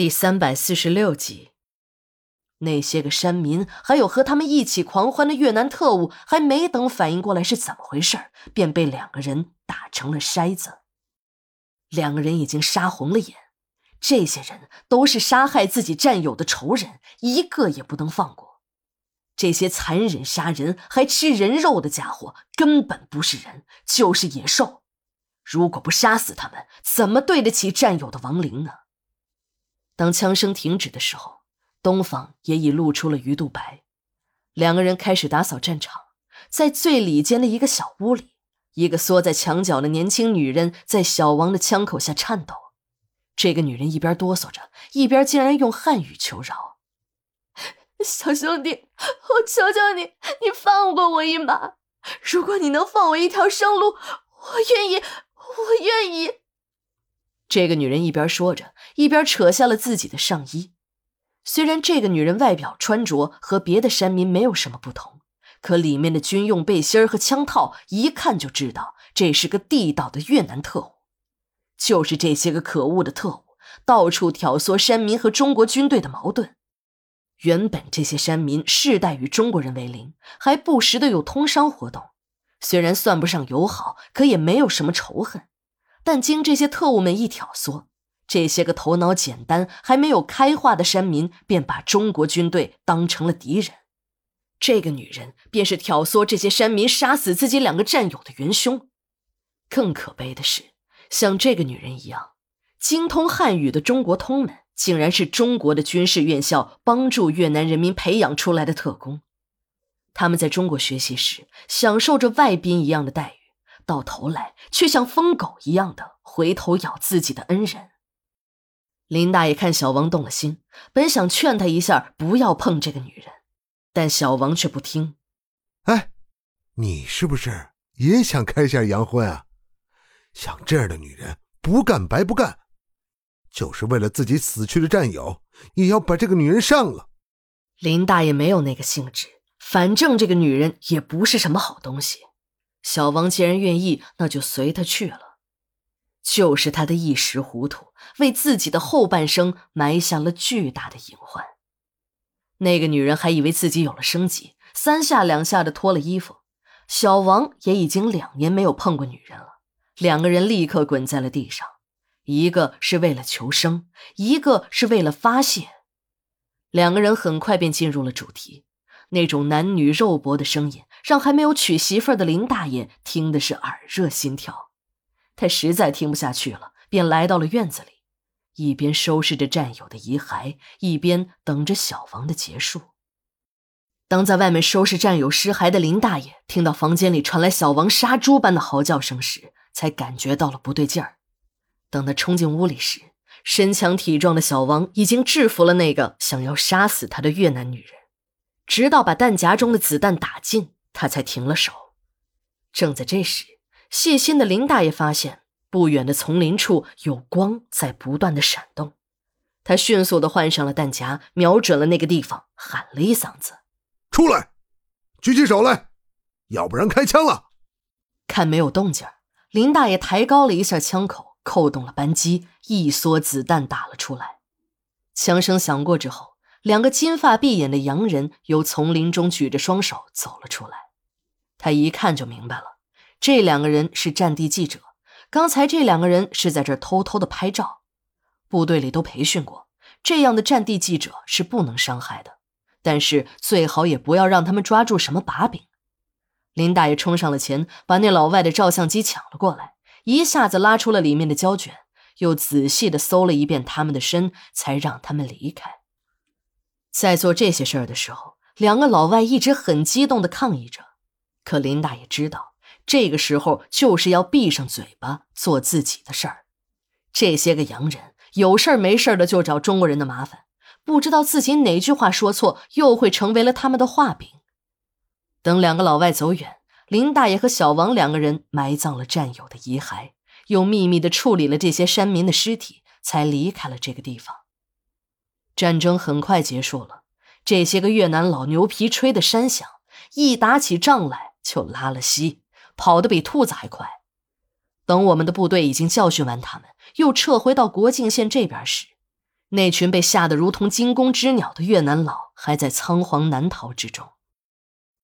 第三百四十六集，那些个山民，还有和他们一起狂欢的越南特务，还没等反应过来是怎么回事便被两个人打成了筛子。两个人已经杀红了眼，这些人都是杀害自己战友的仇人，一个也不能放过。这些残忍杀人还吃人肉的家伙，根本不是人，就是野兽。如果不杀死他们，怎么对得起战友的亡灵呢？当枪声停止的时候，东方也已露出了鱼肚白。两个人开始打扫战场，在最里间的一个小屋里，一个缩在墙角的年轻女人在小王的枪口下颤抖。这个女人一边哆嗦着，一边竟然用汉语求饶：“小兄弟，我求求你，你放过我一马！如果你能放我一条生路，我愿意，我愿意。”这个女人一边说着，一边扯下了自己的上衣。虽然这个女人外表穿着和别的山民没有什么不同，可里面的军用背心和枪套一看就知道这是个地道的越南特务。就是这些个可恶的特务，到处挑唆山民和中国军队的矛盾。原本这些山民世代与中国人为邻，还不时的有通商活动，虽然算不上友好，可也没有什么仇恨。但经这些特务们一挑唆，这些个头脑简单、还没有开化的山民便把中国军队当成了敌人。这个女人便是挑唆这些山民杀死自己两个战友的元凶。更可悲的是，像这个女人一样精通汉语的中国通们，竟然是中国的军事院校帮助越南人民培养出来的特工。他们在中国学习时，享受着外宾一样的待遇。到头来，却像疯狗一样的回头咬自己的恩人。林大爷看小王动了心，本想劝他一下不要碰这个女人，但小王却不听。哎，你是不是也想开下洋荤啊？像这样的女人，不干白不干，就是为了自己死去的战友，也要把这个女人上了。林大爷没有那个兴致，反正这个女人也不是什么好东西。小王既然愿意，那就随他去了。就是他的一时糊涂，为自己的后半生埋下了巨大的隐患。那个女人还以为自己有了生机，三下两下的脱了衣服。小王也已经两年没有碰过女人了，两个人立刻滚在了地上。一个是为了求生，一个是为了发泄。两个人很快便进入了主题。那种男女肉搏的声音，让还没有娶媳妇儿的林大爷听的是耳热心跳。他实在听不下去了，便来到了院子里，一边收拾着战友的遗骸，一边等着小王的结束。当在外面收拾战友尸骸的林大爷听到房间里传来小王杀猪般的嚎叫声时，才感觉到了不对劲儿。等他冲进屋里时，身强体壮的小王已经制服了那个想要杀死他的越南女人。直到把弹夹中的子弹打尽，他才停了手。正在这时，细心的林大爷发现不远的丛林处有光在不断的闪动。他迅速的换上了弹夹，瞄准了那个地方，喊了一嗓子：“出来，举起手来，要不然开枪了。”看没有动静，林大爷抬高了一下枪口，扣动了扳机，一梭子弹打了出来。枪声响过之后。两个金发碧眼的洋人由丛林中举着双手走了出来，他一看就明白了，这两个人是战地记者。刚才这两个人是在这偷偷的拍照。部队里都培训过，这样的战地记者是不能伤害的，但是最好也不要让他们抓住什么把柄。林大爷冲上了前，把那老外的照相机抢了过来，一下子拉出了里面的胶卷，又仔细的搜了一遍他们的身，才让他们离开。在做这些事儿的时候，两个老外一直很激动的抗议着。可林大爷知道，这个时候就是要闭上嘴巴做自己的事儿。这些个洋人有事儿没事儿的就找中国人的麻烦，不知道自己哪句话说错，又会成为了他们的画饼。等两个老外走远，林大爷和小王两个人埋葬了战友的遗骸，又秘密的处理了这些山民的尸体，才离开了这个地方。战争很快结束了，这些个越南老牛皮吹的山响，一打起仗来就拉了稀，跑得比兔子还快。等我们的部队已经教训完他们，又撤回到国境线这边时，那群被吓得如同惊弓之鸟的越南佬还在仓皇难逃之中。